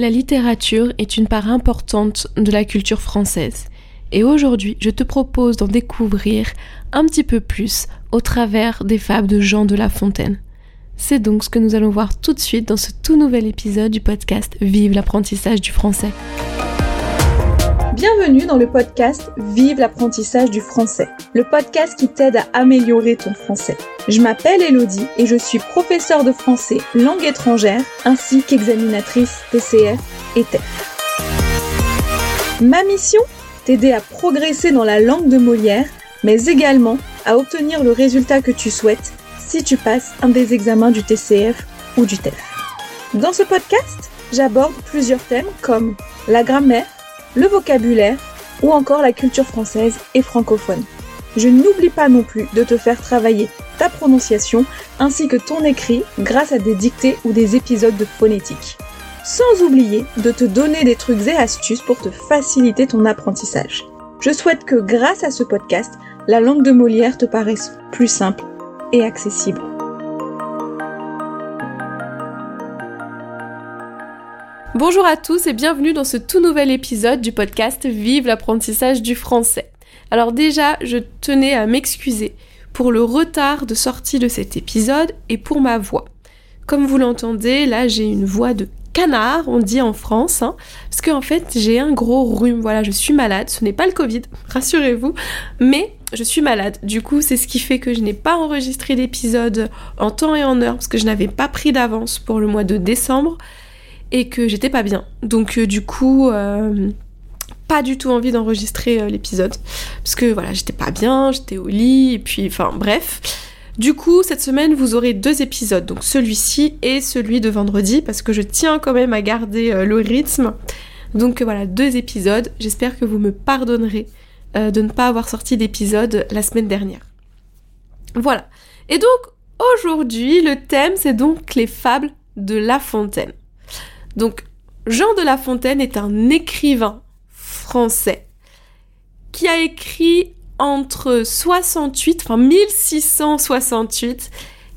La littérature est une part importante de la culture française. Et aujourd'hui, je te propose d'en découvrir un petit peu plus au travers des fables de Jean de La Fontaine. C'est donc ce que nous allons voir tout de suite dans ce tout nouvel épisode du podcast Vive l'apprentissage du français. Bienvenue dans le podcast Vive l'apprentissage du français, le podcast qui t'aide à améliorer ton français. Je m'appelle Elodie et je suis professeure de français langue étrangère ainsi qu'examinatrice TCF et TEF. Ma mission T'aider à progresser dans la langue de Molière, mais également à obtenir le résultat que tu souhaites si tu passes un des examens du TCF ou du TEF. Dans ce podcast, j'aborde plusieurs thèmes comme la grammaire, le vocabulaire ou encore la culture française et francophone. Je n'oublie pas non plus de te faire travailler ta prononciation ainsi que ton écrit grâce à des dictées ou des épisodes de phonétique. Sans oublier de te donner des trucs et astuces pour te faciliter ton apprentissage. Je souhaite que grâce à ce podcast, la langue de Molière te paraisse plus simple et accessible. Bonjour à tous et bienvenue dans ce tout nouvel épisode du podcast Vive l'apprentissage du français. Alors déjà, je tenais à m'excuser pour le retard de sortie de cet épisode et pour ma voix. Comme vous l'entendez, là j'ai une voix de canard, on dit en France, hein, parce qu'en fait j'ai un gros rhume, voilà, je suis malade, ce n'est pas le Covid, rassurez-vous, mais je suis malade. Du coup, c'est ce qui fait que je n'ai pas enregistré d'épisode en temps et en heure, parce que je n'avais pas pris d'avance pour le mois de décembre, et que j'étais pas bien. Donc euh, du coup... Euh, pas du tout envie d'enregistrer euh, l'épisode parce que voilà j'étais pas bien j'étais au lit et puis enfin bref du coup, cette semaine, vous aurez deux épisodes, donc celui-ci et celui de vendredi, parce que je tiens quand même à garder le rythme. Donc voilà, deux épisodes. J'espère que vous me pardonnerez de ne pas avoir sorti d'épisode la semaine dernière. Voilà. Et donc, aujourd'hui, le thème, c'est donc les fables de La Fontaine. Donc, Jean de La Fontaine est un écrivain français qui a écrit entre 68, enfin 1668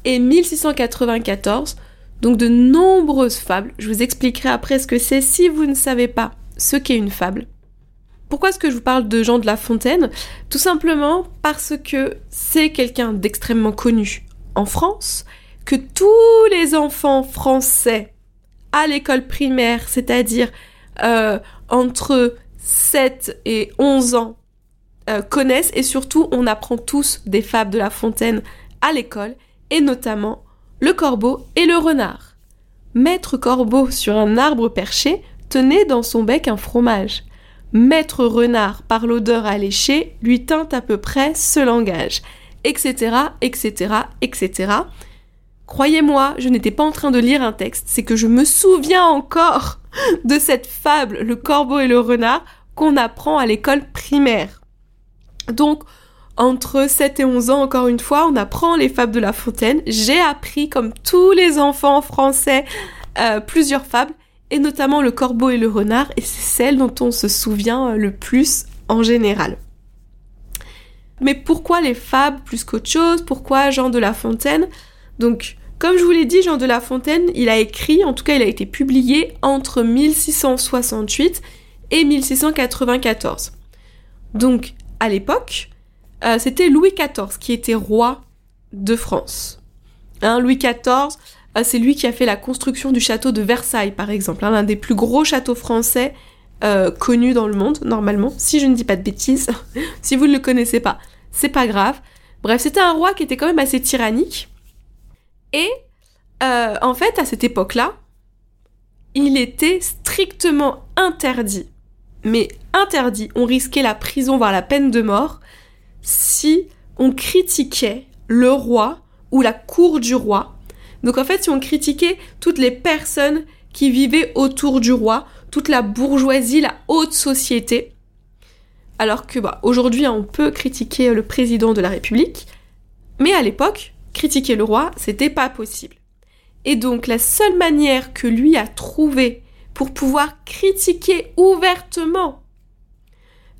et 1694, donc de nombreuses fables. Je vous expliquerai après ce que c'est si vous ne savez pas ce qu'est une fable. Pourquoi est-ce que je vous parle de Jean de La Fontaine? Tout simplement parce que c'est quelqu'un d'extrêmement connu en France, que tous les enfants français à l'école primaire, c'est-à-dire euh, entre 7 et 11 ans, euh, connaissent et surtout on apprend tous des fables de La Fontaine à l'école et notamment le corbeau et le renard. Maître corbeau sur un arbre perché tenait dans son bec un fromage. Maître renard par l'odeur alléchée lui tint à peu près ce langage, etc., etc., etc. Croyez-moi, je n'étais pas en train de lire un texte, c'est que je me souviens encore de cette fable, le corbeau et le renard, qu'on apprend à l'école primaire. Donc, entre 7 et 11 ans, encore une fois, on apprend les fables de La Fontaine. J'ai appris, comme tous les enfants français, euh, plusieurs fables, et notamment le corbeau et le renard, et c'est celle dont on se souvient euh, le plus en général. Mais pourquoi les fables plus qu'autre chose? Pourquoi Jean de La Fontaine? Donc, comme je vous l'ai dit, Jean de La Fontaine, il a écrit, en tout cas il a été publié entre 1668 et 1694. Donc, à l'époque, euh, c'était Louis XIV qui était roi de France. Hein, Louis XIV, euh, c'est lui qui a fait la construction du château de Versailles, par exemple, hein, l'un des plus gros châteaux français euh, connus dans le monde, normalement, si je ne dis pas de bêtises. si vous ne le connaissez pas, c'est pas grave. Bref, c'était un roi qui était quand même assez tyrannique. Et en fait, à cette époque-là, il était strictement interdit mais interdit, on risquait la prison, voire la peine de mort, si on critiquait le roi ou la cour du roi. Donc en fait, si on critiquait toutes les personnes qui vivaient autour du roi, toute la bourgeoisie, la haute société, alors que bah, aujourd'hui on peut critiquer le président de la République, mais à l'époque, critiquer le roi, c'était pas possible. Et donc la seule manière que lui a trouvé pour pouvoir critiquer ouvertement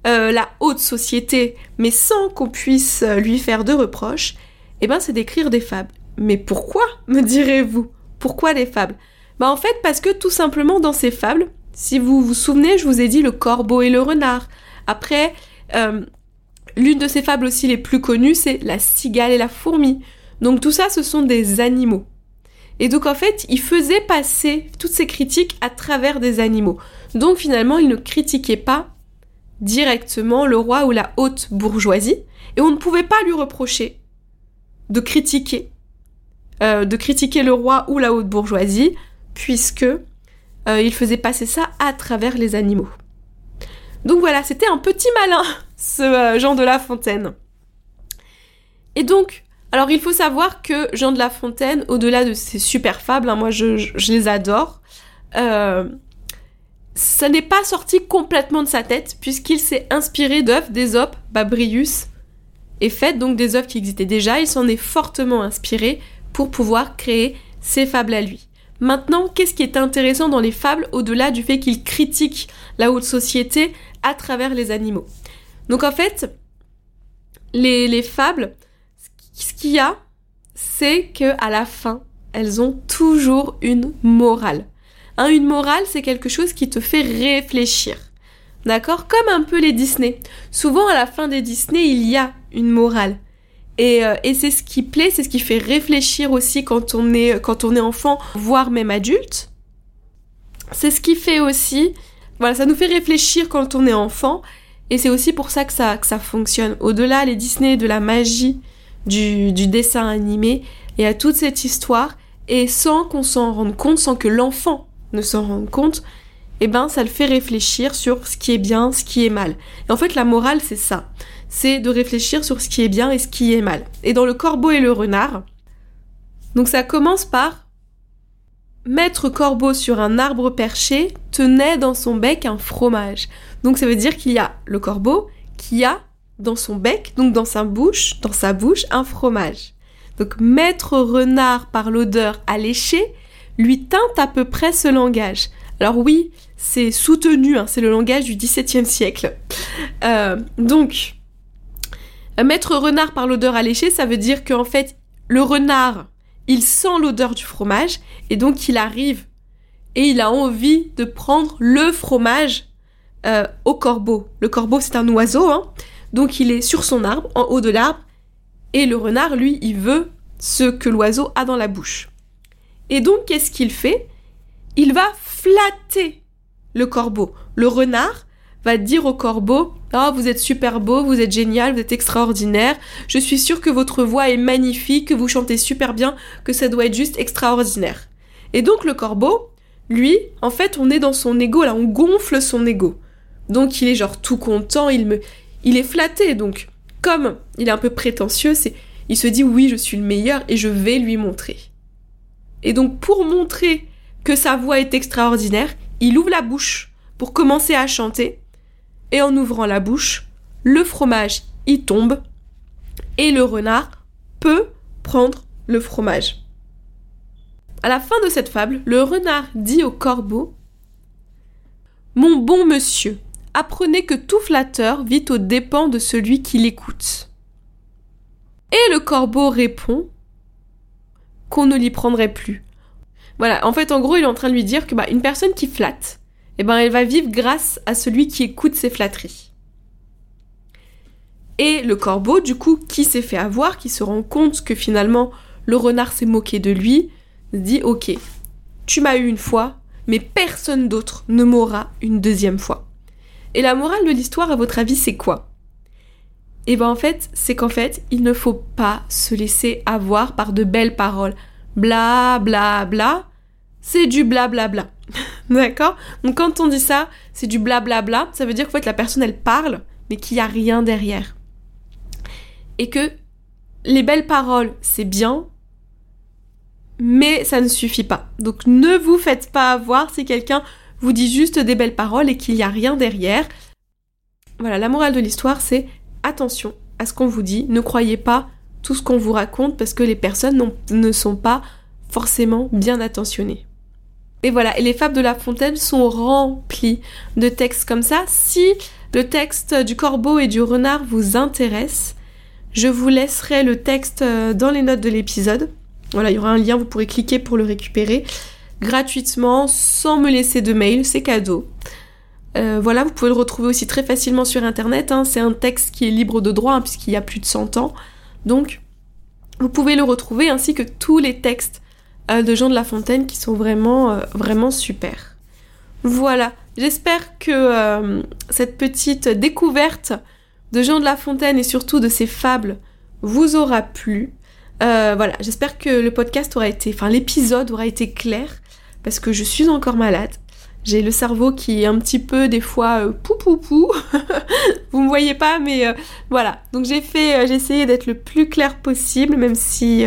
euh, la haute société, mais sans qu'on puisse euh, lui faire de reproches, eh ben c'est d'écrire des fables. Mais pourquoi, me direz-vous? Pourquoi des fables? Bah en fait parce que tout simplement dans ces fables, si vous vous souvenez, je vous ai dit le corbeau et le renard. Après, euh, l'une de ces fables aussi les plus connues, c'est la cigale et la fourmi. Donc tout ça, ce sont des animaux. Et donc en fait, il faisait passer toutes ces critiques à travers des animaux. Donc finalement, il ne critiquait pas directement le roi ou la haute bourgeoisie, et on ne pouvait pas lui reprocher de critiquer, euh, de critiquer le roi ou la haute bourgeoisie, puisque euh, il faisait passer ça à travers les animaux. Donc voilà, c'était un petit malin, ce euh, Jean de La Fontaine. Et donc, alors il faut savoir que Jean de La Fontaine, au-delà de ses super fables, hein, moi je, les adore, euh, ça n'est pas sorti complètement de sa tête, puisqu'il s'est inspiré d'œuvres d'Ésope, Babrius, et fait donc des œuvres qui existaient déjà, il s'en est fortement inspiré pour pouvoir créer ses fables à lui. Maintenant, qu'est-ce qui est intéressant dans les fables au-delà du fait qu'il critique la haute société à travers les animaux? Donc en fait, les, fables, ce qu'il y a, c'est que à la fin, elles ont toujours une morale. Hein, une morale, c'est quelque chose qui te fait réfléchir. D'accord? Comme un peu les Disney. Souvent, à la fin des Disney, il y a une morale. Euh, et, c'est ce qui plaît, c'est ce qui fait réfléchir aussi quand on est, quand on est enfant, voire même adulte. C'est ce qui fait aussi, voilà, ça nous fait réfléchir quand on est enfant. Et c'est aussi pour ça que ça, que ça fonctionne. Au-delà, les Disney, de la magie du, du dessin animé, et à toute cette histoire, et sans qu'on s'en rende compte, sans que l'enfant ne s'en rende compte, eh ben ça le fait réfléchir sur ce qui est bien, ce qui est mal. Et en fait, la morale, c'est ça c'est de réfléchir sur ce qui est bien et ce qui est mal. Et dans le corbeau et le renard, donc ça commence par Maître corbeau sur un arbre perché tenait dans son bec un fromage. Donc ça veut dire qu'il y a le corbeau qui a dans son bec, donc dans sa bouche, dans sa bouche, un fromage. Donc Maître renard par l'odeur alléchée lui teinte à peu près ce langage. Alors oui, c'est soutenu, hein, c'est le langage du XVIIe siècle. Euh, donc, Mettre renard par l'odeur alléchée, ça veut dire qu'en fait, le renard, il sent l'odeur du fromage et donc il arrive et il a envie de prendre le fromage euh, au corbeau. Le corbeau, c'est un oiseau, hein, donc il est sur son arbre, en haut de l'arbre, et le renard, lui, il veut ce que l'oiseau a dans la bouche. Et donc, qu'est-ce qu'il fait? Il va flatter le corbeau. Le renard va dire au corbeau Oh, vous êtes super beau, vous êtes génial, vous êtes extraordinaire. Je suis sûre que votre voix est magnifique, que vous chantez super bien, que ça doit être juste extraordinaire. Et donc le corbeau, lui, en fait, on est dans son ego, là, on gonfle son ego. Donc il est genre tout content, il me, il est flatté. Donc comme il est un peu prétentieux, il se dit oui, je suis le meilleur et je vais lui montrer. Et donc pour montrer que sa voix est extraordinaire, il ouvre la bouche pour commencer à chanter et en ouvrant la bouche, le fromage y tombe et le renard peut prendre le fromage. À la fin de cette fable, le renard dit au corbeau Mon bon monsieur, apprenez que tout flatteur vit aux dépens de celui qui l'écoute. Et le corbeau répond qu'on ne l'y prendrait plus. Voilà, en fait, en gros, il est en train de lui dire que bah, une personne qui flatte, eh ben elle va vivre grâce à celui qui écoute ses flatteries. Et le corbeau, du coup, qui s'est fait avoir, qui se rend compte que finalement le renard s'est moqué de lui, dit ok, tu m'as eu une fois, mais personne d'autre ne m'aura une deuxième fois. Et la morale de l'histoire, à votre avis, c'est quoi? Eh ben en fait, c'est qu'en fait, il ne faut pas se laisser avoir par de belles paroles. Bla bla bla, c'est du bla bla bla. D'accord? Donc quand on dit ça, c'est du blablabla, ça veut dire qu'en fait la personne elle parle, mais qu'il n'y a rien derrière. Et que les belles paroles, c'est bien, mais ça ne suffit pas. Donc ne vous faites pas avoir si quelqu'un vous dit juste des belles paroles et qu'il n'y a rien derrière. Voilà, la morale de l'histoire, c'est attention à ce qu'on vous dit, ne croyez pas tout ce qu'on vous raconte parce que les personnes ne sont pas forcément bien attentionnées. Et voilà, et les fables de La Fontaine sont remplies de textes comme ça. Si le texte du corbeau et du renard vous intéresse, je vous laisserai le texte euh, dans les notes de l'épisode. Voilà, il y aura un lien, vous pourrez cliquer pour le récupérer. Gratuitement sans me laisser de mail, c'est cadeau. Euh, voilà, vous pouvez le retrouver aussi très facilement sur internet. Hein. C'est un texte qui est libre de droit hein, puisqu'il y a plus de 100 ans. Donc, vous pouvez le retrouver ainsi que tous les textes euh, de Jean de La Fontaine qui sont vraiment, euh, vraiment super. Voilà, j'espère que cette petite découverte de Jean de La Fontaine et surtout de ses fables vous aura plu. voilà, j'espère que le podcast aura été, enfin l'épisode aura été clair parce que je suis encore malade. J'ai le cerveau qui est un petit peu des fois euh, pou pou pou. Vous me voyez pas, mais euh, voilà. Donc j'ai fait, euh, j'ai essayé d'être le plus clair possible, même si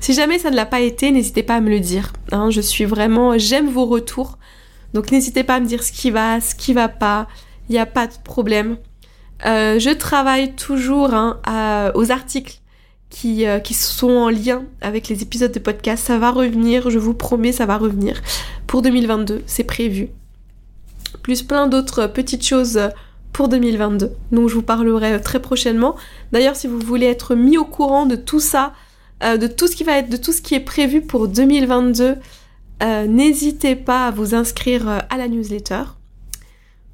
si jamais ça ne l'a pas été, n'hésitez pas à me le dire. Hein. je suis vraiment, j'aime vos retours. Donc n'hésitez pas à me dire ce qui va, ce qui va pas. Il n'y a pas de problème. je travaille toujours hein, aux articles qui, euh, qui sont en lien avec les épisodes de podcast. Ça va revenir, je vous promets, ça va revenir. Pour 2022, c'est prévu. Plus plein d'autres petites choses pour 2022, dont je vous parlerai très prochainement. D'ailleurs, si vous voulez être mis au courant de tout ça, euh, de tout ce qui va être, de tout ce qui est prévu pour 2022, euh, n'hésitez pas à vous inscrire à la newsletter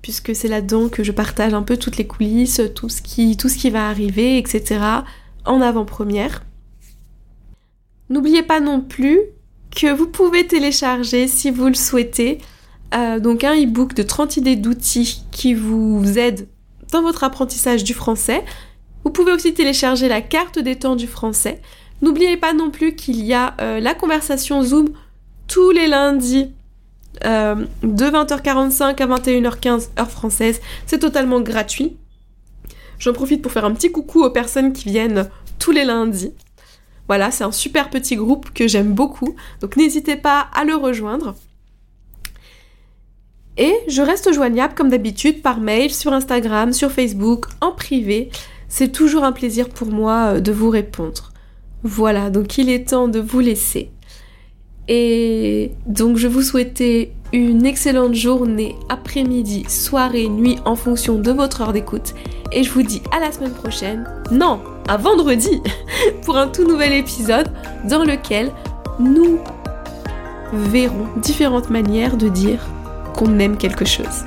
puisque c'est là-dedans que je partage un peu toutes les coulisses, tout ce qui, tout ce qui va arriver, etc en avant-première. N'oubliez pas non plus que vous pouvez télécharger si vous le souhaitez euh, donc un e-book de 30 idées d'outils qui vous aident dans votre apprentissage du français. Vous pouvez aussi télécharger la carte des temps du français. N'oubliez pas non plus qu'il y a euh, la conversation Zoom tous les lundis euh, de 20h45 à 21h15 heure française. C'est totalement gratuit. J'en profite pour faire un petit coucou aux personnes qui viennent tous les lundis. Voilà, c'est un super petit groupe que j'aime beaucoup, donc n'hésitez pas à le rejoindre. Et je reste joignable comme d'habitude par mail, sur Instagram, sur Facebook, en privé. C'est toujours un plaisir pour moi euh, de vous répondre. Voilà, donc il est temps de vous laisser. Et donc je vous souhaitais une excellente journée, après-midi, soirée, nuit en fonction de votre heure d'écoute. Et je vous dis à la semaine prochaine. Non, à vendredi pour un tout nouvel épisode dans lequel nous verrons différentes manières de dire qu'on aime quelque chose.